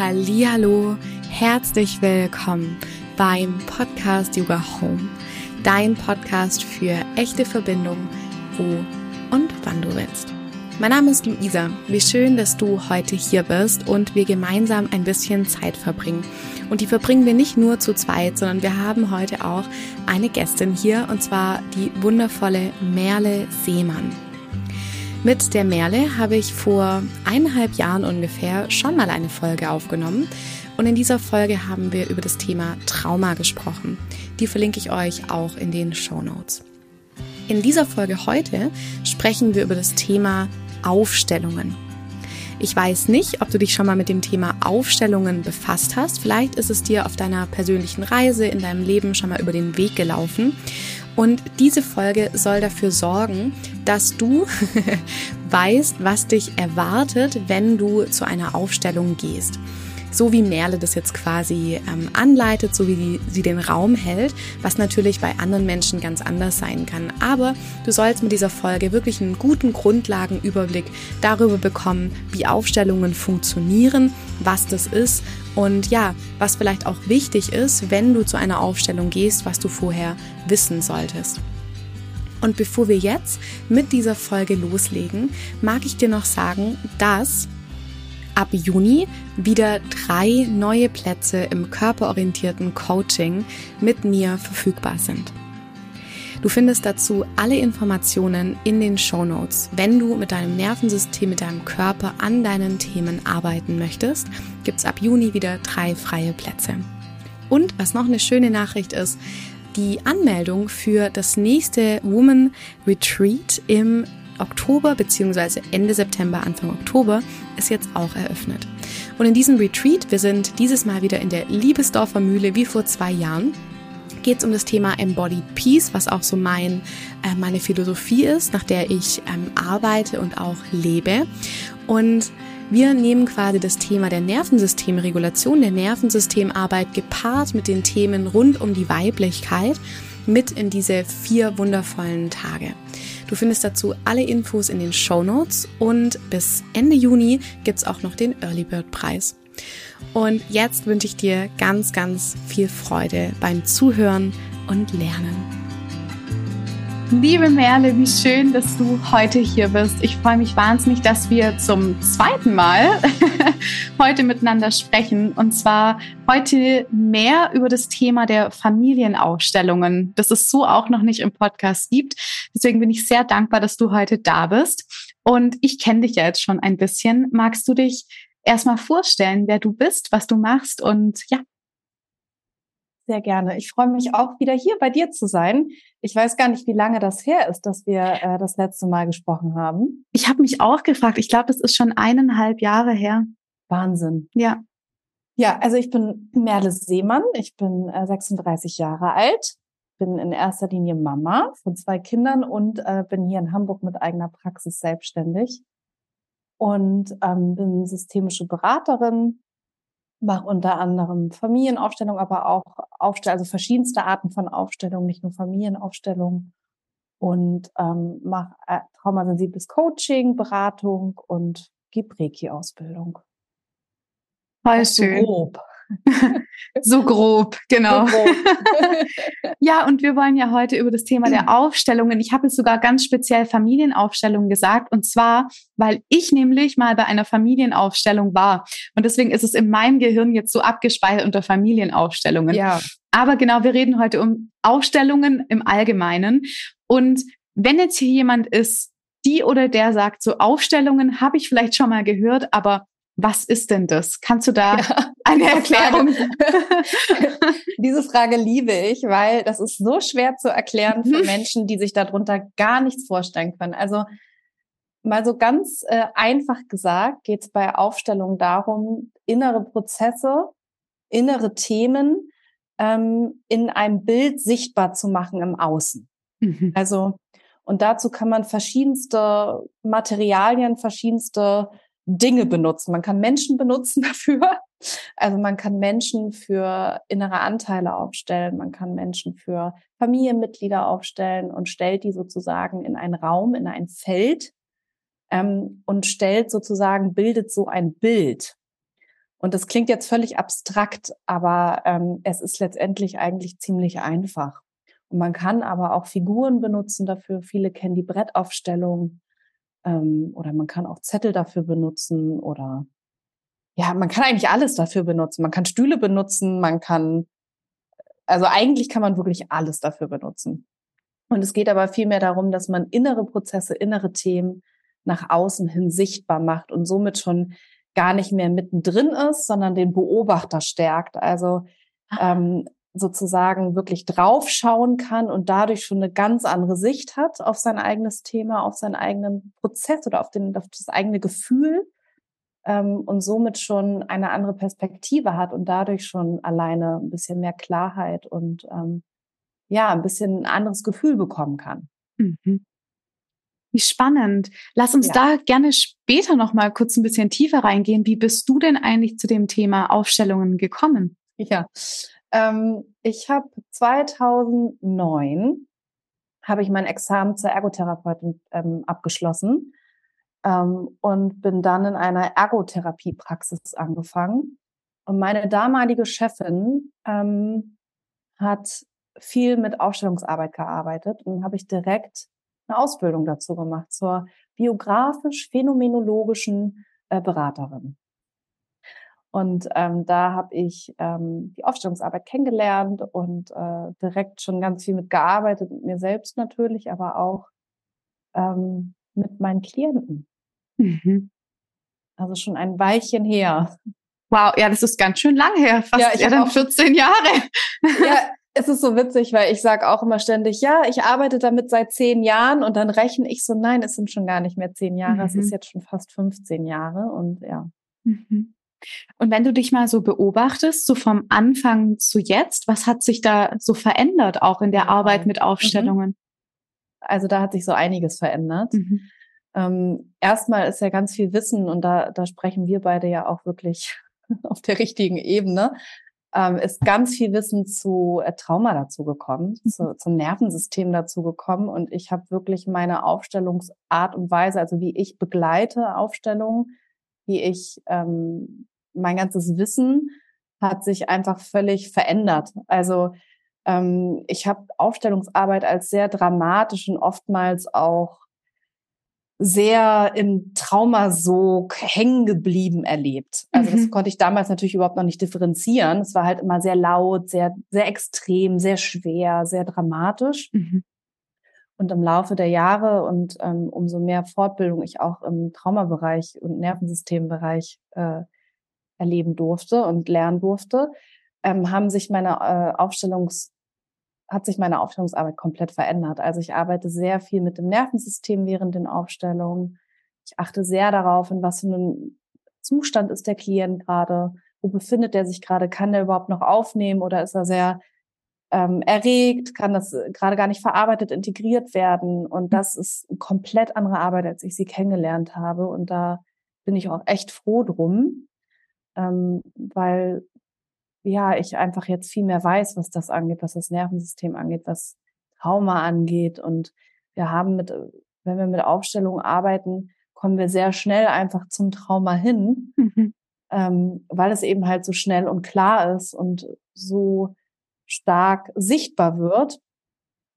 Hallihallo, herzlich willkommen beim Podcast Yoga Home, dein Podcast für echte Verbindung, wo und wann du willst. Mein Name ist Luisa. Wie schön, dass du heute hier bist und wir gemeinsam ein bisschen Zeit verbringen. Und die verbringen wir nicht nur zu zweit, sondern wir haben heute auch eine Gästin hier und zwar die wundervolle Merle Seemann. Mit der Merle habe ich vor eineinhalb Jahren ungefähr schon mal eine Folge aufgenommen. Und in dieser Folge haben wir über das Thema Trauma gesprochen. Die verlinke ich euch auch in den Show Notes. In dieser Folge heute sprechen wir über das Thema Aufstellungen. Ich weiß nicht, ob du dich schon mal mit dem Thema Aufstellungen befasst hast. Vielleicht ist es dir auf deiner persönlichen Reise in deinem Leben schon mal über den Weg gelaufen. Und diese Folge soll dafür sorgen, dass du weißt, was dich erwartet, wenn du zu einer Aufstellung gehst so wie Merle das jetzt quasi ähm, anleitet, so wie die, sie den Raum hält, was natürlich bei anderen Menschen ganz anders sein kann. Aber du sollst mit dieser Folge wirklich einen guten Grundlagenüberblick darüber bekommen, wie Aufstellungen funktionieren, was das ist und ja, was vielleicht auch wichtig ist, wenn du zu einer Aufstellung gehst, was du vorher wissen solltest. Und bevor wir jetzt mit dieser Folge loslegen, mag ich dir noch sagen, dass ab Juni wieder drei neue Plätze im körperorientierten Coaching mit mir verfügbar sind. Du findest dazu alle Informationen in den Show Notes. Wenn du mit deinem Nervensystem, mit deinem Körper an deinen Themen arbeiten möchtest, gibt's ab Juni wieder drei freie Plätze. Und was noch eine schöne Nachricht ist, die Anmeldung für das nächste Woman Retreat im Oktober bzw. Ende September, Anfang Oktober ist jetzt auch eröffnet. Und in diesem Retreat, wir sind dieses Mal wieder in der Liebesdorfer Mühle wie vor zwei Jahren, geht es um das Thema Embodied Peace, was auch so mein, äh, meine Philosophie ist, nach der ich ähm, arbeite und auch lebe. Und wir nehmen quasi das Thema der Nervensystemregulation, der Nervensystemarbeit gepaart mit den Themen rund um die Weiblichkeit mit in diese vier wundervollen Tage. Du findest dazu alle Infos in den Show Notes und bis Ende Juni gibt's auch noch den Early Bird Preis. Und jetzt wünsche ich dir ganz, ganz viel Freude beim Zuhören und Lernen. Liebe Merle, wie schön, dass du heute hier bist. Ich freue mich wahnsinnig, dass wir zum zweiten Mal heute miteinander sprechen. Und zwar heute mehr über das Thema der Familienaufstellungen, das es so auch noch nicht im Podcast gibt. Deswegen bin ich sehr dankbar, dass du heute da bist. Und ich kenne dich ja jetzt schon ein bisschen. Magst du dich erstmal vorstellen, wer du bist, was du machst und ja, sehr gerne. Ich freue mich auch wieder hier bei dir zu sein. Ich weiß gar nicht, wie lange das her ist, dass wir äh, das letzte Mal gesprochen haben. Ich habe mich auch gefragt. Ich glaube, das ist schon eineinhalb Jahre her. Wahnsinn. Ja. Ja, also ich bin Merle Seemann. Ich bin äh, 36 Jahre alt, bin in erster Linie Mama von zwei Kindern und äh, bin hier in Hamburg mit eigener Praxis selbstständig und ähm, bin systemische Beraterin mache unter anderem Familienaufstellung, aber auch Aufstellung, also verschiedenste Arten von Aufstellungen, nicht nur Familienaufstellung und ähm, mache äh, traumasensibles Coaching, Beratung und gebe Reiki-Ausbildung. Voll schön. Grob. so grob, genau. So grob. ja, und wir wollen ja heute über das Thema der Aufstellungen. Ich habe es sogar ganz speziell Familienaufstellungen gesagt. Und zwar, weil ich nämlich mal bei einer Familienaufstellung war. Und deswegen ist es in meinem Gehirn jetzt so abgespeichert unter Familienaufstellungen. Ja. Aber genau, wir reden heute um Aufstellungen im Allgemeinen. Und wenn jetzt hier jemand ist, die oder der sagt, so Aufstellungen habe ich vielleicht schon mal gehört, aber was ist denn das? Kannst du da ja, eine Erklärung? diese Frage liebe ich, weil das ist so schwer zu erklären für mhm. Menschen, die sich darunter gar nichts vorstellen können. Also mal so ganz äh, einfach gesagt geht es bei Aufstellungen darum, innere Prozesse, innere Themen ähm, in einem Bild sichtbar zu machen im Außen. Mhm. Also und dazu kann man verschiedenste Materialien, verschiedenste Dinge benutzen. Man kann Menschen benutzen dafür. Also man kann Menschen für innere Anteile aufstellen. Man kann Menschen für Familienmitglieder aufstellen und stellt die sozusagen in einen Raum, in ein Feld ähm, und stellt sozusagen, bildet so ein Bild. Und das klingt jetzt völlig abstrakt, aber ähm, es ist letztendlich eigentlich ziemlich einfach. Und man kann aber auch Figuren benutzen dafür. Viele kennen die Brettaufstellung ähm, oder man kann auch Zettel dafür benutzen oder ja, man kann eigentlich alles dafür benutzen. Man kann Stühle benutzen, man kann, also eigentlich kann man wirklich alles dafür benutzen. Und es geht aber vielmehr darum, dass man innere Prozesse, innere Themen nach außen hin sichtbar macht und somit schon gar nicht mehr mittendrin ist, sondern den Beobachter stärkt. Also ah. ähm, sozusagen wirklich draufschauen kann und dadurch schon eine ganz andere Sicht hat auf sein eigenes Thema, auf seinen eigenen Prozess oder auf, den, auf das eigene Gefühl ähm, und somit schon eine andere Perspektive hat und dadurch schon alleine ein bisschen mehr Klarheit und ähm, ja, ein bisschen ein anderes Gefühl bekommen kann. Mhm. Wie spannend. Lass uns ja. da gerne später noch mal kurz ein bisschen tiefer reingehen. Wie bist du denn eigentlich zu dem Thema Aufstellungen gekommen? Ja, ähm, ich habe 2009 habe ich mein Examen zur Ergotherapeutin ähm, abgeschlossen ähm, und bin dann in einer Ergotherapiepraxis angefangen. Und meine damalige Chefin ähm, hat viel mit Aufstellungsarbeit gearbeitet und habe ich direkt eine Ausbildung dazu gemacht zur biografisch-phänomenologischen äh, Beraterin. Und ähm, da habe ich ähm, die Aufstellungsarbeit kennengelernt und äh, direkt schon ganz viel mitgearbeitet, mit mir selbst natürlich, aber auch ähm, mit meinen Klienten. Mhm. Also schon ein Weilchen her. Wow, ja, das ist ganz schön lang her, fast ja, ich ja dann 14 Jahre. Ja, es ist so witzig, weil ich sage auch immer ständig, ja, ich arbeite damit seit zehn Jahren und dann rechne ich so, nein, es sind schon gar nicht mehr zehn Jahre, mhm. es ist mhm. jetzt schon fast 15 Jahre und ja. Mhm. Und wenn du dich mal so beobachtest, so vom Anfang zu jetzt, was hat sich da so verändert, auch in der Arbeit mit mhm. Aufstellungen? Also da hat sich so einiges verändert. Mhm. Ähm, erstmal ist ja ganz viel Wissen und da, da sprechen wir beide ja auch wirklich auf der richtigen Ebene. Ähm, ist ganz viel Wissen zu äh, Trauma dazu gekommen, mhm. zu, zum Nervensystem dazu gekommen und ich habe wirklich meine Aufstellungsart und Weise, also wie ich begleite Aufstellungen, wie ich ähm, mein ganzes Wissen hat sich einfach völlig verändert. Also ähm, ich habe Aufstellungsarbeit als sehr dramatisch und oftmals auch sehr im Traumasog hängen geblieben erlebt. Also das mhm. konnte ich damals natürlich überhaupt noch nicht differenzieren. Es war halt immer sehr laut, sehr, sehr extrem, sehr schwer, sehr dramatisch. Mhm. Und im Laufe der Jahre und ähm, umso mehr Fortbildung ich auch im Traumabereich und Nervensystembereich äh, erleben durfte und lernen durfte, ähm, haben sich meine äh, Aufstellungs hat sich meine Aufstellungsarbeit komplett verändert. Also ich arbeite sehr viel mit dem Nervensystem während den Aufstellungen. Ich achte sehr darauf, in was für einem Zustand ist der Klient gerade, wo befindet er sich gerade, kann er überhaupt noch aufnehmen oder ist er sehr ähm, erregt, kann das gerade gar nicht verarbeitet, integriert werden. Und das ist eine komplett andere Arbeit, als ich sie kennengelernt habe. Und da bin ich auch echt froh drum, ähm, weil ja ich einfach jetzt viel mehr weiß, was das angeht, was das Nervensystem angeht, was Trauma angeht. Und wir haben mit, wenn wir mit Aufstellungen arbeiten, kommen wir sehr schnell einfach zum Trauma hin, mhm. ähm, weil es eben halt so schnell und klar ist und so stark sichtbar wird.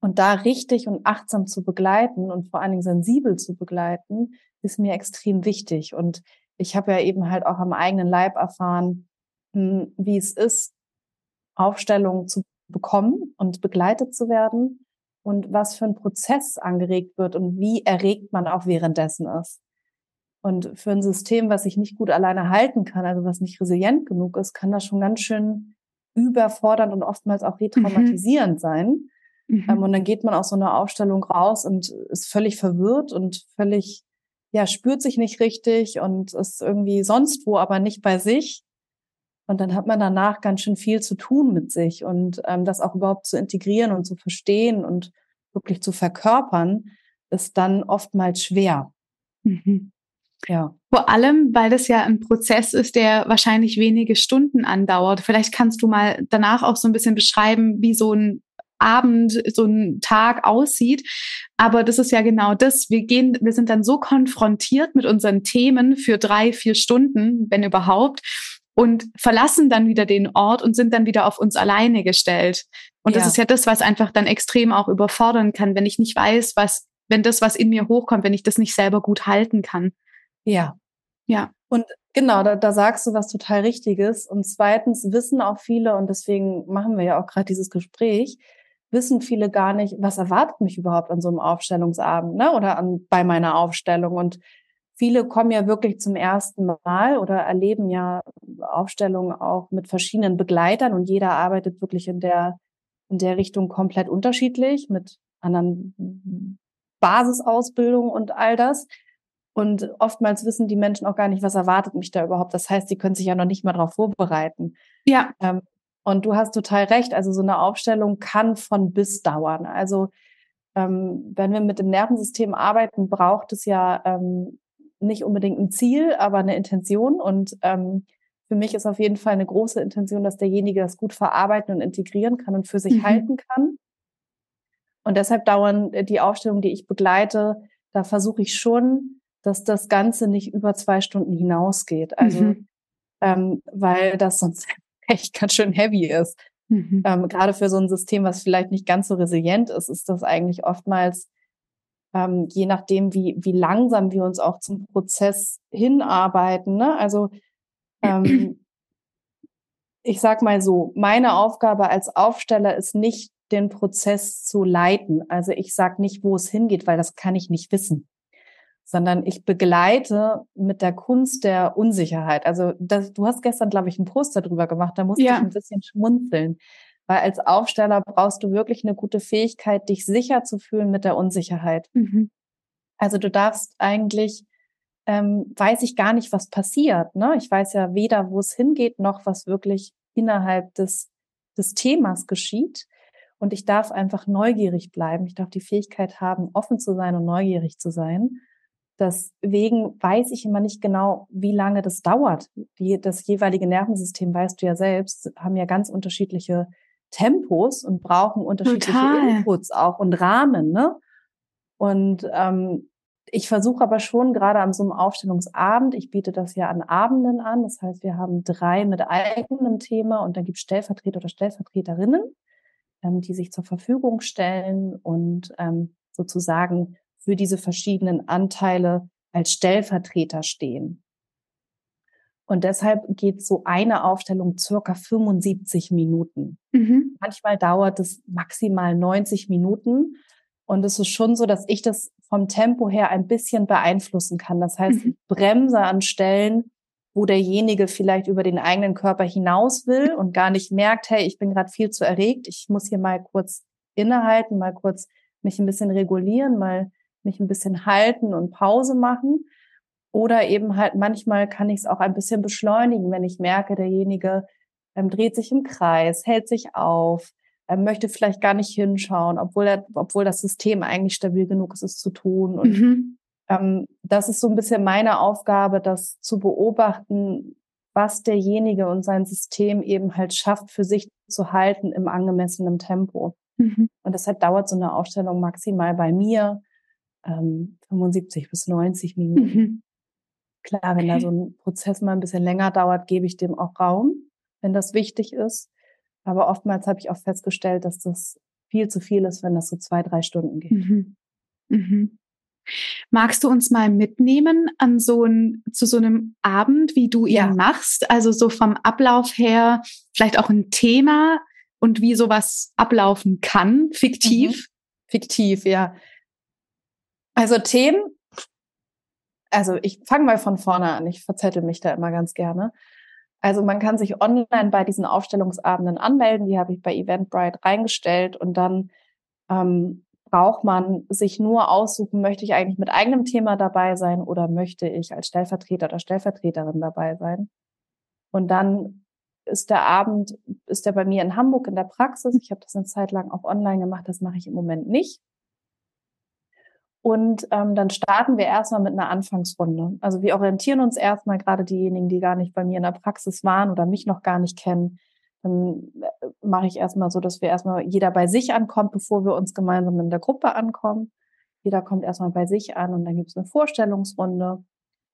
Und da richtig und achtsam zu begleiten und vor allen Dingen sensibel zu begleiten, ist mir extrem wichtig. Und ich habe ja eben halt auch am eigenen Leib erfahren, wie es ist, Aufstellungen zu bekommen und begleitet zu werden und was für ein Prozess angeregt wird und wie erregt man auch währenddessen ist. Und für ein System, was sich nicht gut alleine halten kann, also was nicht resilient genug ist, kann das schon ganz schön überfordernd und oftmals auch mhm. retraumatisierend mhm. sein. Mhm. Ähm, und dann geht man aus so einer Aufstellung raus und ist völlig verwirrt und völlig ja, spürt sich nicht richtig und ist irgendwie sonst wo, aber nicht bei sich. Und dann hat man danach ganz schön viel zu tun mit sich und ähm, das auch überhaupt zu integrieren und zu verstehen und wirklich zu verkörpern, ist dann oftmals schwer. Mhm. Ja. Vor allem, weil das ja ein Prozess ist, der wahrscheinlich wenige Stunden andauert. Vielleicht kannst du mal danach auch so ein bisschen beschreiben, wie so ein Abend, so ein Tag aussieht. Aber das ist ja genau das. Wir gehen, wir sind dann so konfrontiert mit unseren Themen für drei, vier Stunden, wenn überhaupt. Und verlassen dann wieder den Ort und sind dann wieder auf uns alleine gestellt. Und ja. das ist ja das, was einfach dann extrem auch überfordern kann, wenn ich nicht weiß, was, wenn das, was in mir hochkommt, wenn ich das nicht selber gut halten kann. Ja. Ja. Und genau, da, da sagst du was total Richtiges. Und zweitens wissen auch viele, und deswegen machen wir ja auch gerade dieses Gespräch, wissen viele gar nicht, was erwartet mich überhaupt an so einem Aufstellungsabend, ne? Oder an, bei meiner Aufstellung. Und viele kommen ja wirklich zum ersten Mal oder erleben ja Aufstellungen auch mit verschiedenen Begleitern und jeder arbeitet wirklich in der, in der Richtung komplett unterschiedlich mit anderen Basisausbildung und all das. Und oftmals wissen die Menschen auch gar nicht, was erwartet mich da überhaupt. Das heißt, sie können sich ja noch nicht mal darauf vorbereiten. Ja. Ähm, und du hast total recht. Also so eine Aufstellung kann von bis dauern. Also ähm, wenn wir mit dem Nervensystem arbeiten, braucht es ja ähm, nicht unbedingt ein Ziel, aber eine Intention. Und ähm, für mich ist auf jeden Fall eine große Intention, dass derjenige das gut verarbeiten und integrieren kann und für sich mhm. halten kann. Und deshalb dauern äh, die Aufstellungen, die ich begleite, da versuche ich schon, dass das Ganze nicht über zwei Stunden hinausgeht. Also, mhm. ähm, weil das sonst echt ganz schön heavy ist. Mhm. Ähm, gerade für so ein System, was vielleicht nicht ganz so resilient ist, ist das eigentlich oftmals, ähm, je nachdem, wie, wie langsam wir uns auch zum Prozess hinarbeiten. Ne? Also ähm, ich sag mal so, meine Aufgabe als Aufsteller ist nicht, den Prozess zu leiten. Also ich sag nicht, wo es hingeht, weil das kann ich nicht wissen sondern ich begleite mit der Kunst der Unsicherheit. Also das, du hast gestern, glaube ich, einen Poster drüber gemacht, da musste ja. ich ein bisschen schmunzeln. Weil als Aufsteller brauchst du wirklich eine gute Fähigkeit, dich sicher zu fühlen mit der Unsicherheit. Mhm. Also du darfst eigentlich, ähm, weiß ich gar nicht, was passiert. Ne? Ich weiß ja weder, wo es hingeht, noch was wirklich innerhalb des, des Themas geschieht. Und ich darf einfach neugierig bleiben. Ich darf die Fähigkeit haben, offen zu sein und neugierig zu sein. Deswegen weiß ich immer nicht genau, wie lange das dauert. Die, das jeweilige Nervensystem, weißt du ja selbst, haben ja ganz unterschiedliche Tempos und brauchen unterschiedliche Total. Inputs auch und Rahmen. Ne? Und ähm, ich versuche aber schon gerade an so einem Aufstellungsabend, ich biete das ja an Abenden an, das heißt, wir haben drei mit eigenem Thema und dann gibt es Stellvertreter oder Stellvertreterinnen, ähm, die sich zur Verfügung stellen und ähm, sozusagen für diese verschiedenen Anteile als Stellvertreter stehen. Und deshalb geht so eine Aufstellung circa 75 Minuten. Mhm. Manchmal dauert es maximal 90 Minuten. Und es ist schon so, dass ich das vom Tempo her ein bisschen beeinflussen kann. Das heißt, mhm. ich bremse an Stellen, wo derjenige vielleicht über den eigenen Körper hinaus will und gar nicht merkt, hey, ich bin gerade viel zu erregt. Ich muss hier mal kurz innehalten, mal kurz mich ein bisschen regulieren, mal mich ein bisschen halten und Pause machen. Oder eben halt manchmal kann ich es auch ein bisschen beschleunigen, wenn ich merke, derjenige ähm, dreht sich im Kreis, hält sich auf, ähm, möchte vielleicht gar nicht hinschauen, obwohl er, obwohl das System eigentlich stabil genug ist, es zu tun. Und mhm. ähm, das ist so ein bisschen meine Aufgabe, das zu beobachten, was derjenige und sein System eben halt schafft, für sich zu halten im angemessenen Tempo. Mhm. Und deshalb dauert so eine Aufstellung maximal bei mir ähm, 75 bis 90 Minuten. Mhm. Klar, wenn okay. da so ein Prozess mal ein bisschen länger dauert, gebe ich dem auch Raum, wenn das wichtig ist. Aber oftmals habe ich auch festgestellt, dass das viel zu viel ist, wenn das so zwei, drei Stunden geht. Mhm. Mhm. Magst du uns mal mitnehmen an so ein, zu so einem Abend, wie du ihn ja. machst? Also so vom Ablauf her, vielleicht auch ein Thema und wie sowas ablaufen kann, fiktiv? Mhm. Fiktiv, ja. Also Themen, also ich fange mal von vorne an, ich verzettel mich da immer ganz gerne. Also man kann sich online bei diesen Aufstellungsabenden anmelden, die habe ich bei Eventbrite reingestellt und dann ähm, braucht man sich nur aussuchen, möchte ich eigentlich mit eigenem Thema dabei sein oder möchte ich als Stellvertreter oder Stellvertreterin dabei sein. Und dann ist der Abend, ist der bei mir in Hamburg in der Praxis. Ich habe das eine Zeit lang auch online gemacht, das mache ich im Moment nicht. Und ähm, dann starten wir erstmal mit einer Anfangsrunde. Also wir orientieren uns erstmal gerade diejenigen, die gar nicht bei mir in der Praxis waren oder mich noch gar nicht kennen. Dann äh, mache ich erstmal so, dass wir erstmal jeder bei sich ankommt, bevor wir uns gemeinsam in der Gruppe ankommen. Jeder kommt erstmal bei sich an und dann gibt es eine Vorstellungsrunde.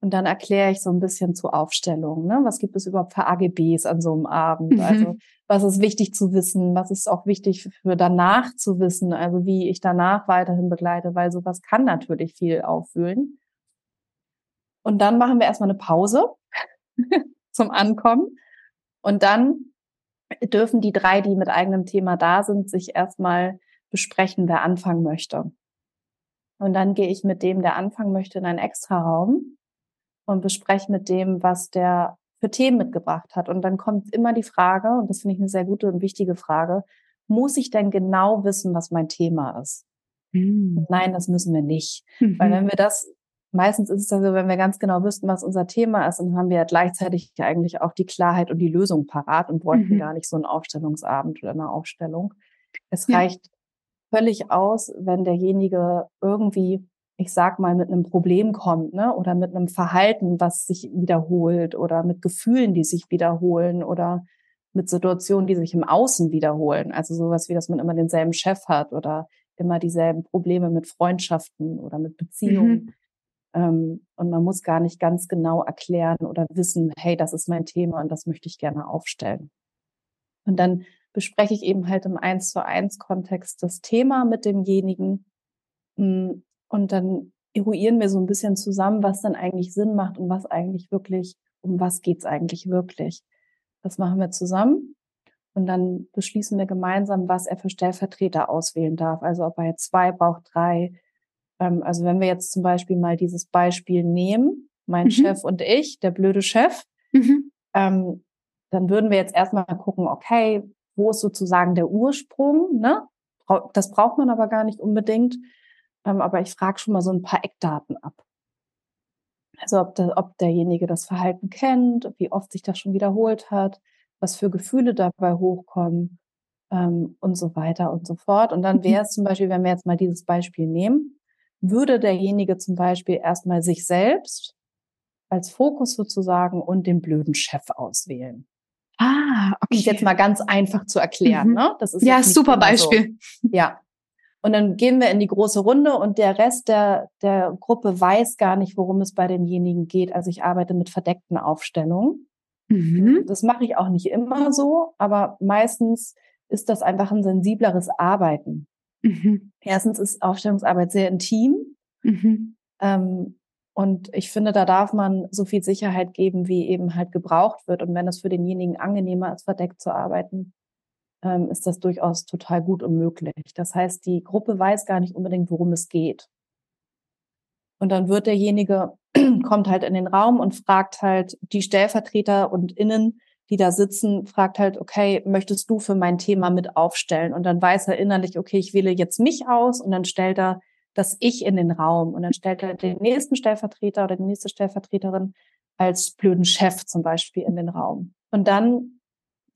Und dann erkläre ich so ein bisschen zur Aufstellung. Ne? Was gibt es überhaupt für AGBs an so einem Abend? Mhm. Also was ist wichtig zu wissen? Was ist auch wichtig für danach zu wissen? Also wie ich danach weiterhin begleite, weil sowas kann natürlich viel aufwühlen. Und dann machen wir erstmal eine Pause zum Ankommen. Und dann dürfen die drei, die mit eigenem Thema da sind, sich erstmal besprechen, wer anfangen möchte. Und dann gehe ich mit dem, der anfangen möchte, in einen Extra-Raum und bespreche mit dem, was der für Themen mitgebracht hat. Und dann kommt immer die Frage, und das finde ich eine sehr gute und wichtige Frage, muss ich denn genau wissen, was mein Thema ist? Mhm. Nein, das müssen wir nicht. Mhm. Weil wenn wir das meistens ist es also, wenn wir ganz genau wüssten, was unser Thema ist, dann haben wir ja gleichzeitig eigentlich auch die Klarheit und die Lösung parat und bräuchten mhm. gar nicht so einen Aufstellungsabend oder eine Aufstellung. Es ja. reicht völlig aus, wenn derjenige irgendwie, ich sag mal, mit einem Problem kommt, ne, oder mit einem Verhalten, was sich wiederholt oder mit Gefühlen, die sich wiederholen oder mit Situationen, die sich im Außen wiederholen. Also sowas wie, dass man immer denselben Chef hat oder immer dieselben Probleme mit Freundschaften oder mit Beziehungen. Mhm ähm, und man muss gar nicht ganz genau erklären oder wissen, hey, das ist mein Thema und das möchte ich gerne aufstellen. Und dann bespreche ich eben halt im Eins zu eins Kontext das Thema mit demjenigen. Mm, und dann eruieren wir so ein bisschen zusammen, was dann eigentlich Sinn macht und was eigentlich wirklich, um was geht's eigentlich wirklich. Das machen wir zusammen. Und dann beschließen wir gemeinsam, was er für Stellvertreter auswählen darf. Also ob er jetzt zwei braucht, drei, ähm, also wenn wir jetzt zum Beispiel mal dieses Beispiel nehmen, mein mhm. Chef und ich, der blöde Chef, mhm. ähm, dann würden wir jetzt erstmal gucken, okay, wo ist sozusagen der Ursprung? Ne? Das braucht man aber gar nicht unbedingt. Ähm, aber ich frage schon mal so ein paar Eckdaten ab. Also ob, der, ob derjenige das Verhalten kennt, wie oft sich das schon wiederholt hat, was für Gefühle dabei hochkommen ähm, und so weiter und so fort. Und dann mhm. wäre es zum Beispiel, wenn wir jetzt mal dieses Beispiel nehmen, würde derjenige zum Beispiel erstmal sich selbst als Fokus sozusagen und den blöden Chef auswählen. Ah, okay. Um jetzt mal ganz einfach zu erklären. Mhm. Ne? Das ist ja super Beispiel. So. Ja. Und dann gehen wir in die große Runde und der Rest der, der Gruppe weiß gar nicht, worum es bei denjenigen geht. Also ich arbeite mit verdeckten Aufstellungen. Mhm. Das mache ich auch nicht immer so, aber meistens ist das einfach ein sensibleres Arbeiten. Mhm. Erstens ist Aufstellungsarbeit sehr intim. Mhm. Ähm, und ich finde, da darf man so viel Sicherheit geben, wie eben halt gebraucht wird. Und wenn es für denjenigen angenehmer ist, verdeckt zu arbeiten, ähm, ist das durchaus total gut und möglich. Das heißt, die Gruppe weiß gar nicht unbedingt, worum es geht. Und dann wird derjenige, kommt halt in den Raum und fragt halt die Stellvertreter und Innen, die da sitzen, fragt halt, okay, möchtest du für mein Thema mit aufstellen? Und dann weiß er innerlich, okay, ich wähle jetzt mich aus und dann stellt er das Ich in den Raum und dann stellt er den nächsten Stellvertreter oder die nächste Stellvertreterin als blöden Chef zum Beispiel in den Raum. Und dann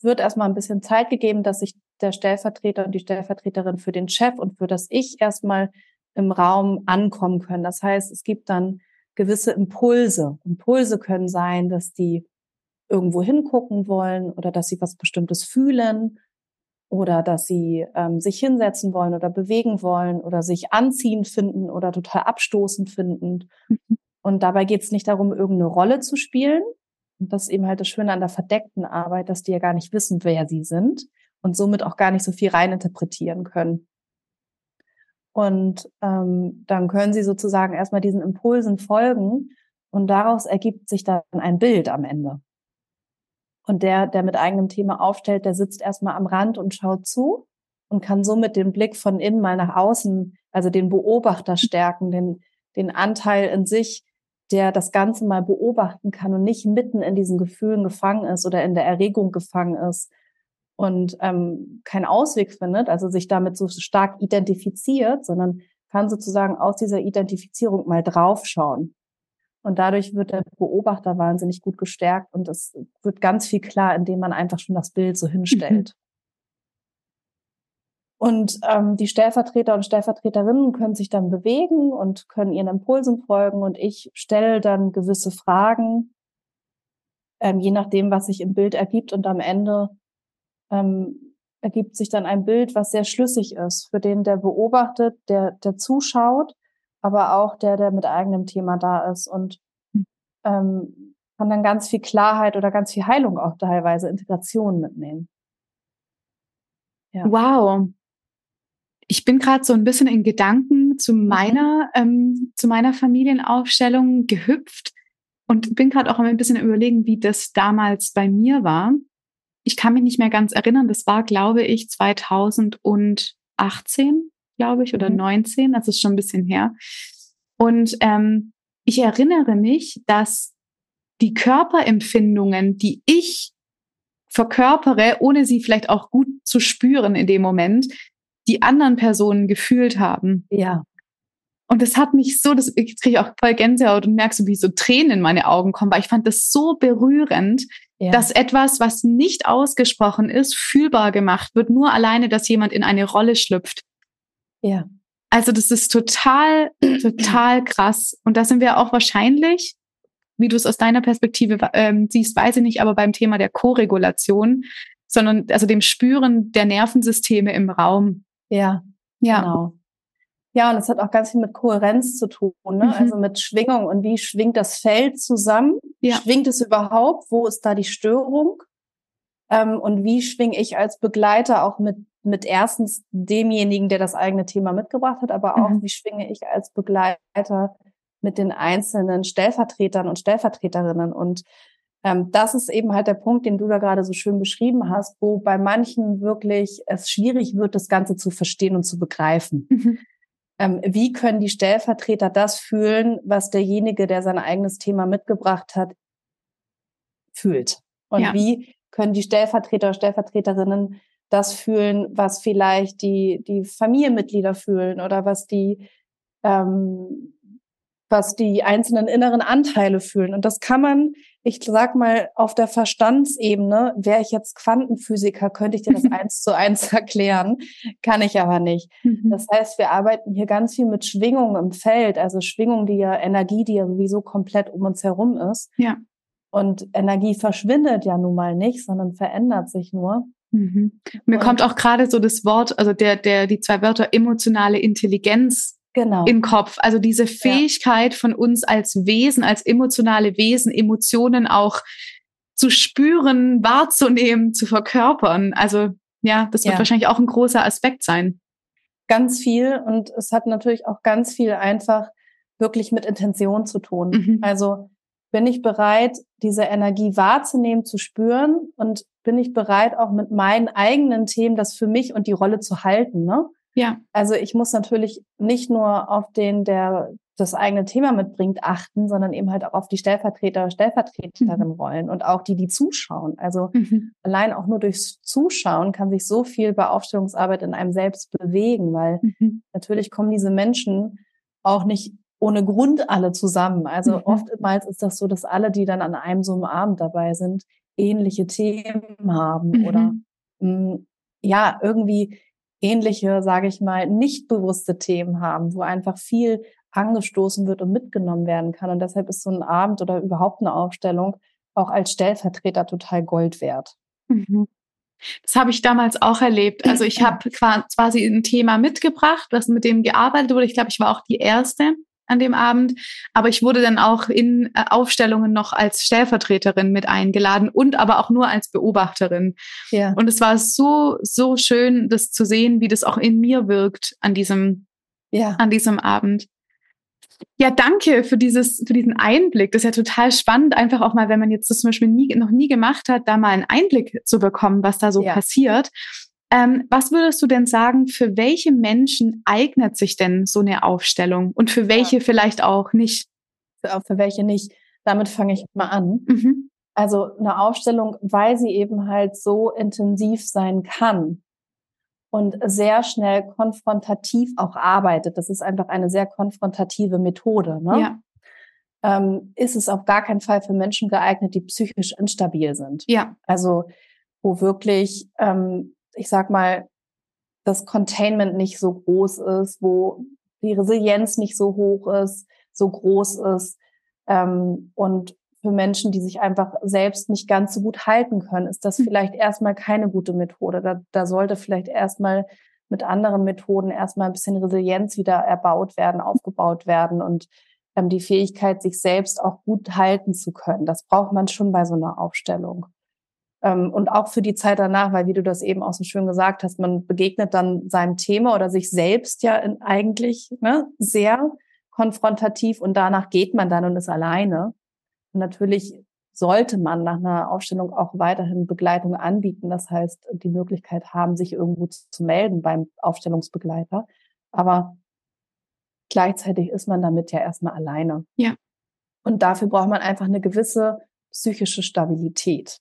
wird erstmal ein bisschen Zeit gegeben, dass sich der Stellvertreter und die Stellvertreterin für den Chef und für das Ich erstmal im Raum ankommen können. Das heißt, es gibt dann gewisse Impulse. Impulse können sein, dass die irgendwo hingucken wollen oder dass sie was Bestimmtes fühlen oder dass sie ähm, sich hinsetzen wollen oder bewegen wollen oder sich anziehen finden oder total abstoßend finden. Mhm. Und dabei geht es nicht darum, irgendeine Rolle zu spielen. Und das ist eben halt das Schöne an der verdeckten Arbeit, dass die ja gar nicht wissen, wer sie sind und somit auch gar nicht so viel reininterpretieren können. Und ähm, dann können sie sozusagen erstmal diesen Impulsen folgen und daraus ergibt sich dann ein Bild am Ende. Und der, der mit eigenem Thema aufstellt, der sitzt erstmal am Rand und schaut zu und kann somit den Blick von innen mal nach außen, also den Beobachter stärken, den, den Anteil in sich, der das Ganze mal beobachten kann und nicht mitten in diesen Gefühlen gefangen ist oder in der Erregung gefangen ist und ähm, keinen Ausweg findet, also sich damit so stark identifiziert, sondern kann sozusagen aus dieser Identifizierung mal draufschauen. Und dadurch wird der Beobachter wahnsinnig gut gestärkt und es wird ganz viel klar, indem man einfach schon das Bild so hinstellt. Und ähm, die Stellvertreter und Stellvertreterinnen können sich dann bewegen und können ihren Impulsen folgen. Und ich stelle dann gewisse Fragen, ähm, je nachdem, was sich im Bild ergibt. Und am Ende ähm, ergibt sich dann ein Bild, was sehr schlüssig ist, für den der beobachtet, der, der zuschaut aber auch der, der mit eigenem Thema da ist. Und ähm, kann dann ganz viel Klarheit oder ganz viel Heilung auch teilweise Integration mitnehmen. Ja. Wow. Ich bin gerade so ein bisschen in Gedanken zu mhm. meiner, ähm, zu meiner Familienaufstellung gehüpft und bin gerade auch ein bisschen überlegen, wie das damals bei mir war. Ich kann mich nicht mehr ganz erinnern. Das war, glaube ich, 2018, glaube ich, oder mhm. 19. Das ist schon ein bisschen her. Und ähm, ich erinnere mich, dass die Körperempfindungen, die ich verkörpere, ohne sie vielleicht auch gut zu spüren in dem Moment, die anderen Personen gefühlt haben. Ja. Und das hat mich so, das ich kriege auch voll Gänsehaut und merkst so, wie so Tränen in meine Augen kommen, weil ich fand das so berührend, ja. dass etwas, was nicht ausgesprochen ist, fühlbar gemacht wird, nur alleine, dass jemand in eine Rolle schlüpft. Ja. Also das ist total, total krass. Und da sind wir auch wahrscheinlich, wie du es aus deiner Perspektive ähm, siehst, weiß ich nicht, aber beim Thema der Koregulation, sondern also dem Spüren der Nervensysteme im Raum. Ja, ja. genau. Ja, und es hat auch ganz viel mit Kohärenz zu tun, ne? Mhm. also mit Schwingung und wie schwingt das Feld zusammen? Ja. Schwingt es überhaupt? Wo ist da die Störung? Ähm, und wie schwinge ich als Begleiter auch mit mit erstens demjenigen, der das eigene Thema mitgebracht hat, aber auch, mhm. wie schwinge ich als Begleiter mit den einzelnen Stellvertretern und Stellvertreterinnen. Und ähm, das ist eben halt der Punkt, den du da gerade so schön beschrieben hast, wo bei manchen wirklich es schwierig wird, das Ganze zu verstehen und zu begreifen. Mhm. Ähm, wie können die Stellvertreter das fühlen, was derjenige, der sein eigenes Thema mitgebracht hat, fühlt? Und ja. wie können die Stellvertreter, Stellvertreterinnen das fühlen, was vielleicht die, die Familienmitglieder fühlen oder was die, ähm, was die einzelnen inneren Anteile fühlen. Und das kann man, ich sag mal, auf der Verstandsebene, wäre ich jetzt Quantenphysiker, könnte ich dir das eins zu eins erklären, kann ich aber nicht. Mhm. Das heißt, wir arbeiten hier ganz viel mit Schwingungen im Feld, also Schwingung, die ja Energie, die ja sowieso komplett um uns herum ist. Ja. Und Energie verschwindet ja nun mal nicht, sondern verändert sich nur. Mhm. Mir und kommt auch gerade so das Wort, also der, der, die zwei Wörter emotionale Intelligenz genau. im Kopf. Also diese Fähigkeit ja. von uns als Wesen, als emotionale Wesen, Emotionen auch zu spüren, wahrzunehmen, zu verkörpern. Also ja, das wird ja. wahrscheinlich auch ein großer Aspekt sein. Ganz viel und es hat natürlich auch ganz viel einfach wirklich mit Intention zu tun. Mhm. Also bin ich bereit, diese Energie wahrzunehmen, zu spüren und bin ich bereit, auch mit meinen eigenen Themen das für mich und die Rolle zu halten. Ne? Ja. Also ich muss natürlich nicht nur auf den, der das eigene Thema mitbringt, achten, sondern eben halt auch auf die Stellvertreter, Stellvertreterin-Rollen mhm. und auch die, die zuschauen. Also mhm. allein auch nur durchs Zuschauen kann sich so viel bei Aufstellungsarbeit in einem selbst bewegen, weil mhm. natürlich kommen diese Menschen auch nicht ohne Grund alle zusammen. Also mhm. oftmals ist das so, dass alle, die dann an einem so einem Abend dabei sind, ähnliche Themen haben oder mh, ja, irgendwie ähnliche, sage ich mal, nicht bewusste Themen haben, wo einfach viel angestoßen wird und mitgenommen werden kann. Und deshalb ist so ein Abend oder überhaupt eine Aufstellung auch als Stellvertreter total Gold wert. Mhm. Das habe ich damals auch erlebt. Also ich habe quasi ein Thema mitgebracht, was mit dem gearbeitet wurde. Ich glaube, ich war auch die Erste an dem Abend. Aber ich wurde dann auch in äh, Aufstellungen noch als Stellvertreterin mit eingeladen und aber auch nur als Beobachterin. Ja. Und es war so, so schön, das zu sehen, wie das auch in mir wirkt an diesem, ja. an diesem Abend. Ja, danke für dieses, für diesen Einblick. Das ist ja total spannend, einfach auch mal, wenn man jetzt das zum Beispiel nie, noch nie gemacht hat, da mal einen Einblick zu bekommen, was da so ja. passiert. Ähm, was würdest du denn sagen, für welche Menschen eignet sich denn so eine Aufstellung und für welche ja. vielleicht auch nicht? Für, für, welche nicht? Damit fange ich mal an. Mhm. Also eine Aufstellung, weil sie eben halt so intensiv sein kann und sehr schnell konfrontativ auch arbeitet. Das ist einfach eine sehr konfrontative Methode. Ne? Ja. Ähm, ist es auf gar keinen Fall für Menschen geeignet, die psychisch instabil sind. Ja. Also wo wirklich ähm, ich sag mal, das Containment nicht so groß ist, wo die Resilienz nicht so hoch ist, so groß ist. Ähm, und für Menschen, die sich einfach selbst nicht ganz so gut halten können, ist das hm. vielleicht erstmal keine gute Methode. Da, da sollte vielleicht erstmal mit anderen Methoden erstmal ein bisschen Resilienz wieder erbaut werden, aufgebaut werden und ähm, die Fähigkeit, sich selbst auch gut halten zu können. Das braucht man schon bei so einer Aufstellung. Ähm, und auch für die Zeit danach, weil wie du das eben auch so schön gesagt hast, man begegnet dann seinem Thema oder sich selbst ja in eigentlich ne, sehr konfrontativ und danach geht man dann und ist alleine. Und natürlich sollte man nach einer Aufstellung auch weiterhin Begleitung anbieten. Das heißt, die Möglichkeit haben, sich irgendwo zu melden beim Aufstellungsbegleiter. Aber gleichzeitig ist man damit ja erstmal alleine. Ja. Und dafür braucht man einfach eine gewisse psychische Stabilität.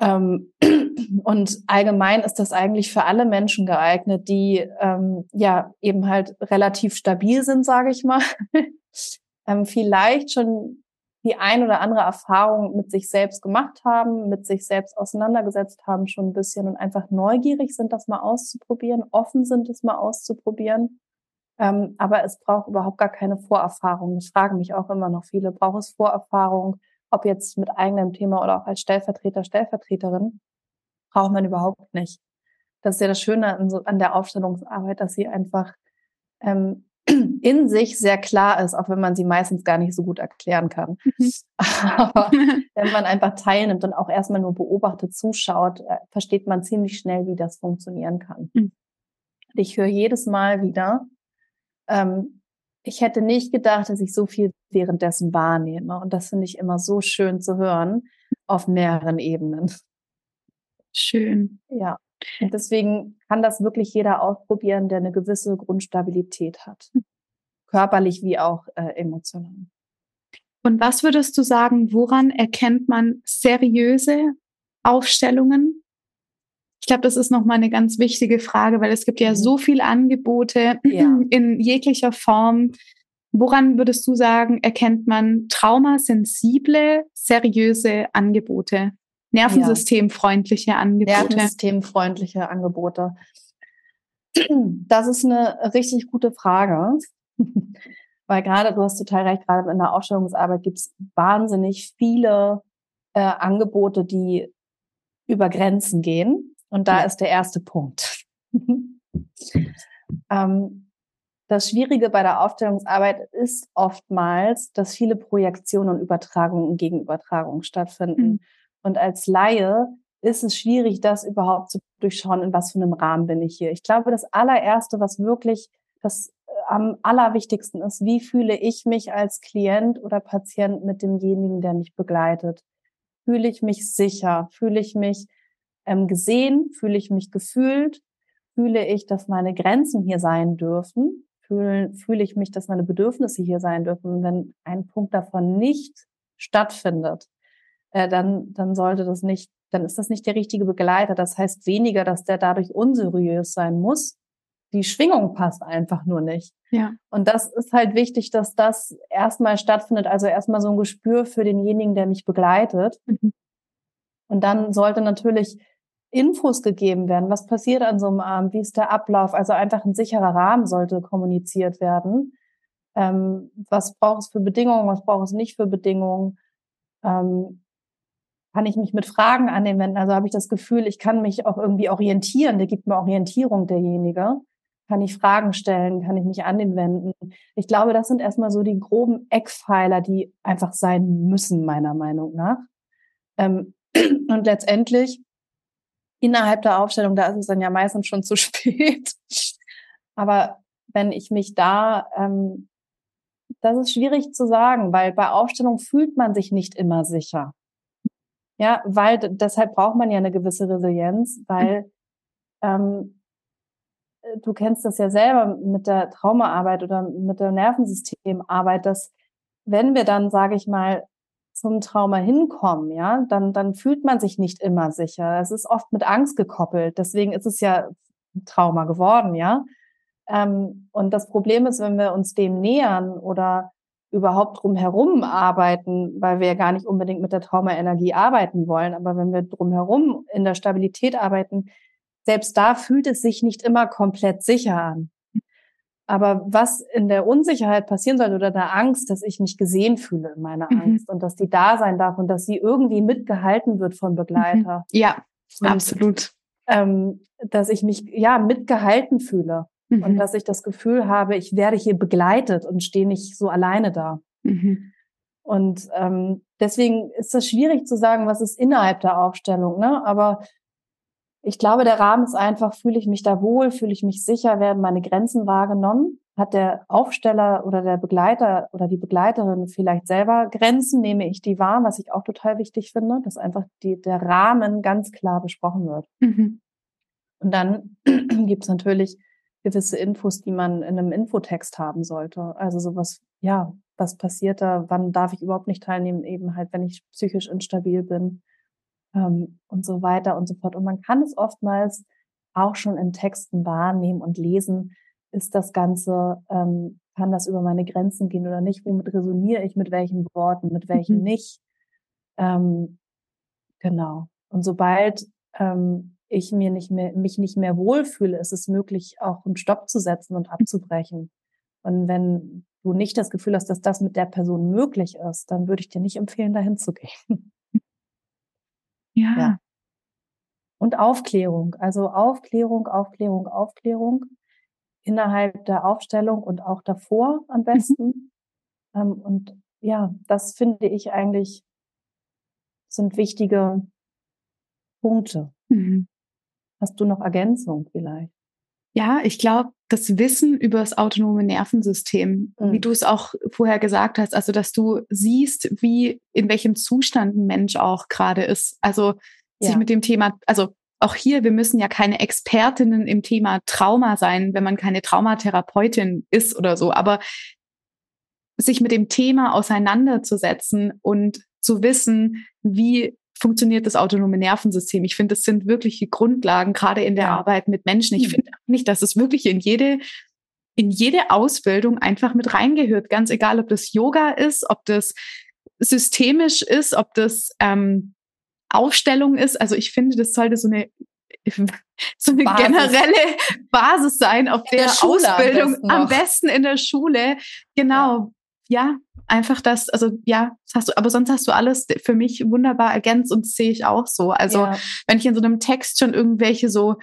Ähm, und allgemein ist das eigentlich für alle Menschen geeignet, die ähm, ja eben halt relativ stabil sind, sage ich mal. ähm, vielleicht schon die ein oder andere Erfahrung mit sich selbst gemacht haben, mit sich selbst auseinandergesetzt haben, schon ein bisschen und einfach neugierig sind, das mal auszuprobieren, offen sind, das mal auszuprobieren. Ähm, aber es braucht überhaupt gar keine Vorerfahrung. Das fragen mich auch immer noch viele. Braucht es Vorerfahrung? Ob jetzt mit eigenem Thema oder auch als Stellvertreter, Stellvertreterin, braucht man überhaupt nicht. Das ist ja das Schöne an, so, an der Aufstellungsarbeit, dass sie einfach ähm, in sich sehr klar ist, auch wenn man sie meistens gar nicht so gut erklären kann. Mhm. Aber wenn man einfach teilnimmt und auch erstmal nur beobachtet, zuschaut, äh, versteht man ziemlich schnell, wie das funktionieren kann. Mhm. Ich höre jedes Mal wieder, ähm, ich hätte nicht gedacht, dass ich so viel währenddessen wahrnehme. Und das finde ich immer so schön zu hören auf mehreren Ebenen. Schön. Ja. Und deswegen kann das wirklich jeder ausprobieren, der eine gewisse Grundstabilität hat. Körperlich wie auch äh, emotional. Und was würdest du sagen, woran erkennt man seriöse Aufstellungen? Ich glaube, das ist nochmal eine ganz wichtige Frage, weil es gibt ja mhm. so viele Angebote ja. in jeglicher Form. Woran würdest du sagen, erkennt man traumasensible, seriöse Angebote? Nervensystemfreundliche Angebote. Nervensystemfreundliche Angebote. Das ist eine richtig gute Frage. Weil gerade, du hast total recht, gerade in der Ausstellungsarbeit gibt es wahnsinnig viele äh, Angebote, die über Grenzen gehen. Und da ist der erste Punkt. ähm, das Schwierige bei der Aufstellungsarbeit ist oftmals, dass viele Projektionen und Übertragungen und Gegenübertragungen stattfinden. Mhm. Und als Laie ist es schwierig, das überhaupt zu durchschauen, in was für einem Rahmen bin ich hier. Ich glaube, das allererste, was wirklich das äh, am allerwichtigsten ist, wie fühle ich mich als Klient oder Patient mit demjenigen, der mich begleitet? Fühle ich mich sicher? Fühle ich mich gesehen? Fühle ich mich gefühlt? Fühle ich, dass meine Grenzen hier sein dürfen? Fühle, fühle ich mich, dass meine Bedürfnisse hier sein dürfen? wenn ein Punkt davon nicht stattfindet, äh, dann, dann sollte das nicht, dann ist das nicht der richtige Begleiter. Das heißt weniger, dass der dadurch unseriös sein muss. Die Schwingung passt einfach nur nicht. Ja. Und das ist halt wichtig, dass das erstmal stattfindet. Also erstmal so ein Gespür für denjenigen, der mich begleitet. Mhm. Und dann sollte natürlich Infos gegeben werden. Was passiert an so einem Abend? Wie ist der Ablauf? Also einfach ein sicherer Rahmen sollte kommuniziert werden. Ähm, was braucht es für Bedingungen? Was braucht es nicht für Bedingungen? Ähm, kann ich mich mit Fragen an den wenden? Also habe ich das Gefühl, ich kann mich auch irgendwie orientieren. Der gibt mir Orientierung, derjenige. Kann ich Fragen stellen? Kann ich mich an den wenden? Ich glaube, das sind erstmal so die groben Eckpfeiler, die einfach sein müssen, meiner Meinung nach. Ähm, und letztendlich innerhalb der Aufstellung, da ist es dann ja meistens schon zu spät. Aber wenn ich mich da, ähm, das ist schwierig zu sagen, weil bei Aufstellung fühlt man sich nicht immer sicher. Ja, weil deshalb braucht man ja eine gewisse Resilienz, weil ähm, du kennst das ja selber mit der Traumaarbeit oder mit der Nervensystemarbeit, dass wenn wir dann, sage ich mal, zum Trauma hinkommen, ja, dann, dann fühlt man sich nicht immer sicher. Es ist oft mit Angst gekoppelt. Deswegen ist es ja Trauma geworden, ja. Ähm, und das Problem ist, wenn wir uns dem nähern oder überhaupt drumherum arbeiten, weil wir ja gar nicht unbedingt mit der Traumaenergie arbeiten wollen, aber wenn wir drumherum in der Stabilität arbeiten, selbst da fühlt es sich nicht immer komplett sicher an. Aber was in der Unsicherheit passieren sollte oder der Angst, dass ich mich gesehen fühle in meiner mhm. Angst und dass die da sein darf und dass sie irgendwie mitgehalten wird vom Begleiter. Mhm. Ja, und, absolut. Ähm, dass ich mich ja mitgehalten fühle. mhm. und dass ich das Gefühl habe, ich werde hier begleitet und stehe nicht so alleine da. Mhm. Und ähm, deswegen ist das schwierig zu sagen, was ist innerhalb der Aufstellung. Ne? Aber ich glaube, der Rahmen ist einfach, fühle ich mich da wohl, fühle ich mich sicher, werden meine Grenzen wahrgenommen? Hat der Aufsteller oder der Begleiter oder die Begleiterin vielleicht selber Grenzen? Nehme ich die wahr, was ich auch total wichtig finde, dass einfach die, der Rahmen ganz klar besprochen wird. Mhm. Und dann gibt es natürlich gewisse Infos, die man in einem Infotext haben sollte. Also sowas, ja, was passiert da? Wann darf ich überhaupt nicht teilnehmen? Eben halt, wenn ich psychisch instabil bin ähm, und so weiter und so fort. Und man kann es oftmals auch schon in Texten wahrnehmen und lesen, ist das Ganze, ähm, kann das über meine Grenzen gehen oder nicht? Womit resoniere ich mit welchen Worten, mit welchen mhm. nicht? Ähm, genau. Und sobald ähm, ich mir nicht mehr, mich nicht mehr wohlfühle, ist es möglich, auch einen Stopp zu setzen und abzubrechen. Und wenn du nicht das Gefühl hast, dass das mit der Person möglich ist, dann würde ich dir nicht empfehlen, dahin zu gehen. Ja. ja. Und Aufklärung, also Aufklärung, Aufklärung, Aufklärung innerhalb der Aufstellung und auch davor am mhm. besten. Mhm. und ja, das finde ich eigentlich sind wichtige Punkte. Mhm. Hast du noch Ergänzung vielleicht? Ja, ich glaube, das Wissen über das autonome Nervensystem, mhm. wie du es auch vorher gesagt hast, also dass du siehst, wie in welchem Zustand ein Mensch auch gerade ist. Also ja. sich mit dem Thema, also auch hier, wir müssen ja keine Expertinnen im Thema Trauma sein, wenn man keine Traumatherapeutin ist oder so, aber sich mit dem Thema auseinanderzusetzen und zu wissen, wie funktioniert das autonome Nervensystem. Ich finde, das sind wirkliche Grundlagen, gerade in der ja. Arbeit mit Menschen. Ich mhm. finde nicht, dass es wirklich in jede, in jede Ausbildung einfach mit reingehört. Ganz egal, ob das Yoga ist, ob das systemisch ist, ob das ähm, Aufstellung ist. Also ich finde, das sollte so eine so eine Basis. generelle Basis sein, auf der, der Ausbildung am besten, am besten, in der Schule. Genau. Ja. Ja einfach das, also ja, das hast du, aber sonst hast du alles für mich wunderbar ergänzt und das sehe ich auch so. Also ja. wenn ich in so einem Text schon irgendwelche so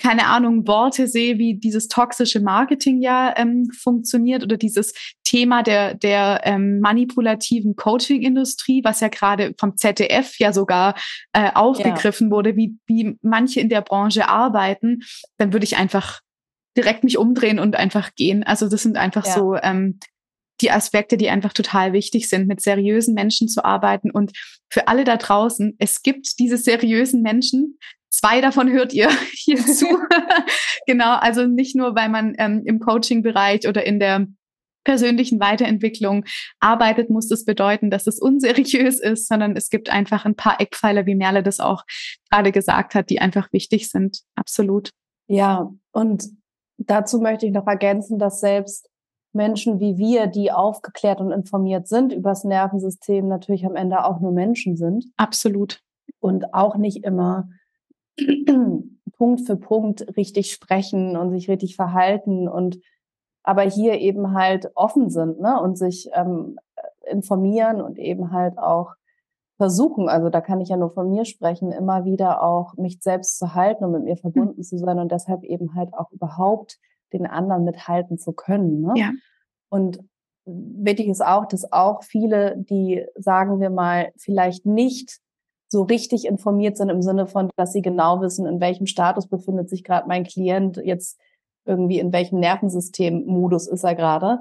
keine Ahnung, Worte sehe, wie dieses toxische Marketing ja ähm, funktioniert oder dieses Thema der, der ähm, manipulativen Coaching-Industrie, was ja gerade vom ZDF ja sogar äh, aufgegriffen ja. wurde, wie, wie manche in der Branche arbeiten, dann würde ich einfach direkt mich umdrehen und einfach gehen. Also das sind einfach ja. so ähm, die Aspekte, die einfach total wichtig sind, mit seriösen Menschen zu arbeiten. Und für alle da draußen, es gibt diese seriösen Menschen. Zwei davon hört ihr hier zu. genau, also nicht nur, weil man ähm, im Coaching-Bereich oder in der persönlichen Weiterentwicklung arbeitet, muss das bedeuten, dass es unseriös ist, sondern es gibt einfach ein paar Eckpfeiler, wie Merle das auch gerade gesagt hat, die einfach wichtig sind. Absolut. Ja, und dazu möchte ich noch ergänzen, dass selbst Menschen wie wir, die aufgeklärt und informiert sind übers Nervensystem, natürlich am Ende auch nur Menschen sind. Absolut. Und auch nicht immer Punkt für Punkt richtig sprechen und sich richtig verhalten und aber hier eben halt offen sind ne? und sich ähm, informieren und eben halt auch versuchen, also da kann ich ja nur von mir sprechen, immer wieder auch mich selbst zu halten und mit mir verbunden mhm. zu sein und deshalb eben halt auch überhaupt den anderen mithalten zu können. Ne? Ja. Und wichtig ist auch, dass auch viele, die, sagen wir mal, vielleicht nicht so richtig informiert sind im Sinne von, dass sie genau wissen, in welchem Status befindet sich gerade mein Klient, jetzt irgendwie in welchem Nervensystem-Modus ist er gerade,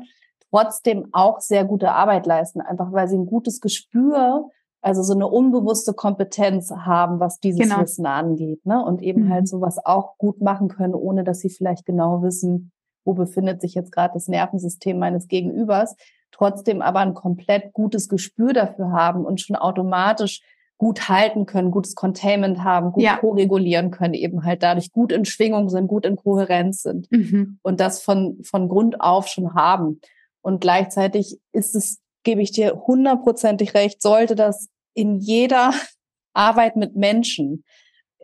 trotzdem auch sehr gute Arbeit leisten, einfach weil sie ein gutes Gespür, also so eine unbewusste Kompetenz haben, was dieses genau. Wissen angeht, ne? Und eben mhm. halt sowas auch gut machen können, ohne dass sie vielleicht genau wissen, wo befindet sich jetzt gerade das Nervensystem meines Gegenübers, trotzdem aber ein komplett gutes Gespür dafür haben und schon automatisch gut halten können, gutes Containment haben, gut ja. ko-regulieren können, eben halt dadurch gut in Schwingung sind, gut in Kohärenz sind mhm. und das von, von Grund auf schon haben. Und gleichzeitig ist es, gebe ich dir hundertprozentig recht, sollte das in jeder Arbeit mit Menschen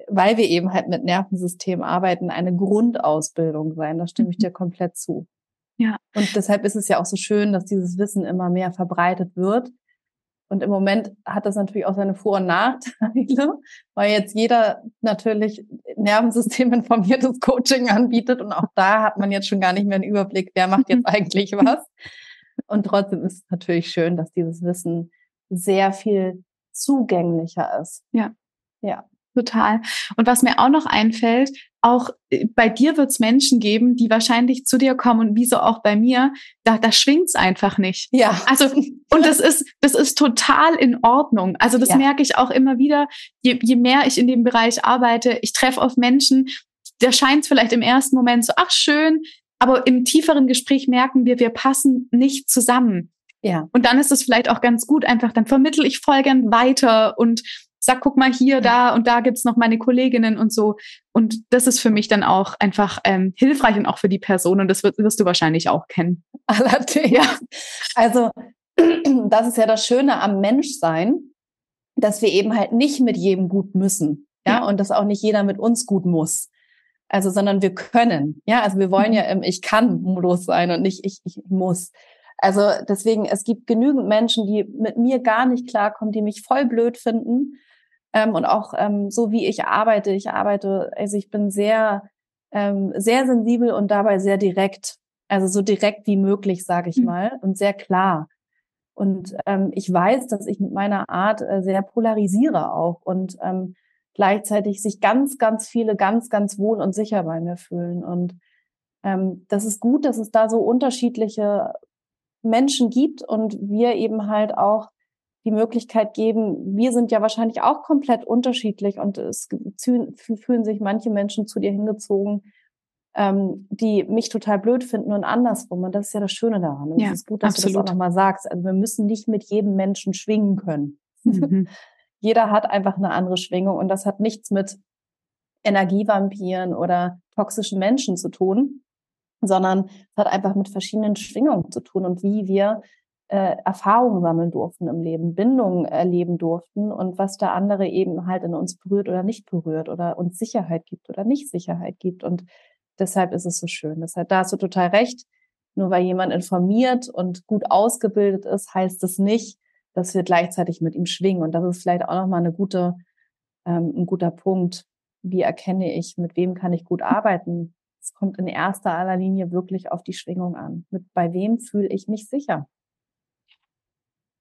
weil wir eben halt mit Nervensystemen arbeiten, eine Grundausbildung sein. Da stimme ich mhm. dir komplett zu. Ja. Und deshalb ist es ja auch so schön, dass dieses Wissen immer mehr verbreitet wird. Und im Moment hat das natürlich auch seine Vor- und Nachteile, weil jetzt jeder natürlich Nervensystem informiertes Coaching anbietet. Und auch da hat man jetzt schon gar nicht mehr einen Überblick, wer macht jetzt eigentlich was. Und trotzdem ist es natürlich schön, dass dieses Wissen sehr viel zugänglicher ist. Ja. Ja. Total. Und was mir auch noch einfällt, auch äh, bei dir wird es Menschen geben, die wahrscheinlich zu dir kommen und wie so auch bei mir, da, da schwingt's einfach nicht. Ja. Also, und das ist, das ist total in Ordnung. Also, das ja. merke ich auch immer wieder, je, je mehr ich in dem Bereich arbeite, ich treffe auf Menschen, da scheint es vielleicht im ersten Moment so, ach schön, aber im tieferen Gespräch merken wir, wir passen nicht zusammen. Ja. Und dann ist es vielleicht auch ganz gut, einfach, dann vermittel ich voll gern weiter und sag, guck mal hier, da und da gibt's noch meine Kolleginnen und so. Und das ist für mich dann auch einfach ähm, hilfreich und auch für die Person. Und das wirst, wirst du wahrscheinlich auch kennen. Allerdings. Ja. Also, das ist ja das Schöne am Menschsein, dass wir eben halt nicht mit jedem gut müssen. Ja, ja. und dass auch nicht jeder mit uns gut muss. Also, sondern wir können. Ja, also wir wollen ja im Ich kann Modus sein und nicht ich, ich muss. Also deswegen, es gibt genügend Menschen, die mit mir gar nicht klarkommen, die mich voll blöd finden. Ähm, und auch ähm, so wie ich arbeite, ich arbeite, also ich bin sehr, ähm, sehr sensibel und dabei sehr direkt. Also so direkt wie möglich, sage ich mhm. mal, und sehr klar. Und ähm, ich weiß, dass ich mit meiner Art äh, sehr polarisiere auch und ähm, gleichzeitig sich ganz, ganz viele ganz, ganz wohl und sicher bei mir fühlen. Und ähm, das ist gut, dass es da so unterschiedliche Menschen gibt und wir eben halt auch die Möglichkeit geben, wir sind ja wahrscheinlich auch komplett unterschiedlich und es fühlen sich manche Menschen zu dir hingezogen, ähm, die mich total blöd finden und andersrum. Und das ist ja das Schöne daran. Und ja, es ist gut, dass absolut. du das auch nochmal sagst. Also wir müssen nicht mit jedem Menschen schwingen können. Mhm. Jeder hat einfach eine andere Schwingung und das hat nichts mit Energievampiren oder toxischen Menschen zu tun, sondern es hat einfach mit verschiedenen Schwingungen zu tun und wie wir äh, Erfahrungen sammeln durften im Leben, Bindungen erleben durften und was der andere eben halt in uns berührt oder nicht berührt oder uns Sicherheit gibt oder nicht Sicherheit gibt. Und deshalb ist es so schön. Deshalb, da hast du total recht. Nur weil jemand informiert und gut ausgebildet ist, heißt es nicht, dass wir gleichzeitig mit ihm schwingen. Und das ist vielleicht auch nochmal eine gute, ähm, ein guter Punkt. Wie erkenne ich, mit wem kann ich gut arbeiten? Es kommt in erster aller Linie wirklich auf die Schwingung an. Mit bei wem fühle ich mich sicher?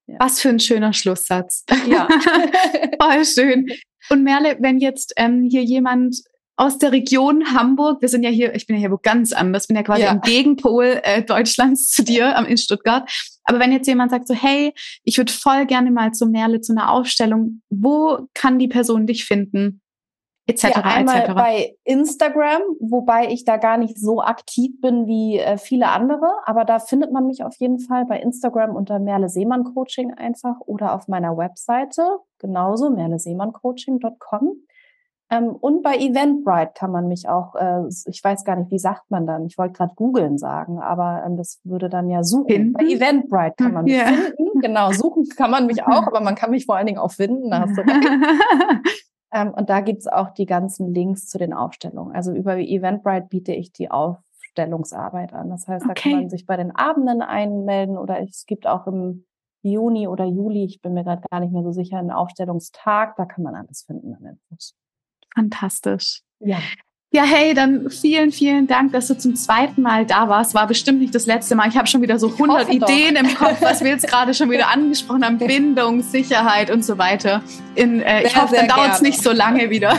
Ja. Was für ein schöner Schlusssatz. Ja. Voll schön. Und Merle, wenn jetzt ähm, hier jemand aus der Region Hamburg, wir sind ja hier, ich bin ja hier wo ganz anders, bin ja quasi ja. im Gegenpol äh, Deutschlands zu dir am in Stuttgart. Aber wenn jetzt jemand sagt so, hey, ich würde voll gerne mal zu Merle zu einer Aufstellung, wo kann die Person dich finden? Etc. Ja, einmal etc. bei Instagram, wobei ich da gar nicht so aktiv bin wie äh, viele andere, aber da findet man mich auf jeden Fall bei Instagram unter Merle Seemann Coaching einfach oder auf meiner Webseite genauso merleseemanncoaching.com. Ähm, und bei Eventbrite kann man mich auch, äh, ich weiß gar nicht, wie sagt man dann? Ich wollte gerade googeln sagen, aber ähm, das würde dann ja suchen. Finden? Bei Eventbrite kann man mich yeah. finden. Genau, suchen kann man mich auch, aber man kann mich vor allen Dingen auch finden. Da hast du recht. Ähm, und da gibt's auch die ganzen Links zu den Aufstellungen. Also über Eventbrite biete ich die Aufstellungsarbeit an. Das heißt, da okay. kann man sich bei den Abenden einmelden oder es gibt auch im Juni oder Juli, ich bin mir gerade gar nicht mehr so sicher, einen Aufstellungstag. Da kann man alles finden an Infos. Fantastisch. Ja. Ja, hey, dann vielen, vielen Dank, dass du zum zweiten Mal da warst. War bestimmt nicht das letzte Mal. Ich habe schon wieder so 100 Ideen im Kopf, was wir jetzt gerade schon wieder angesprochen haben. Bindung, Sicherheit und so weiter. In, äh, ich hoffe, dann dauert es nicht so lange wieder.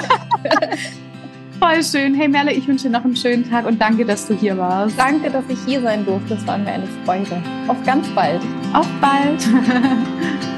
Voll schön. Hey Merle, ich wünsche dir noch einen schönen Tag und danke, dass du hier warst. Danke, dass ich hier sein durfte. Das war mir eine Freude. Auf ganz bald. Auf bald.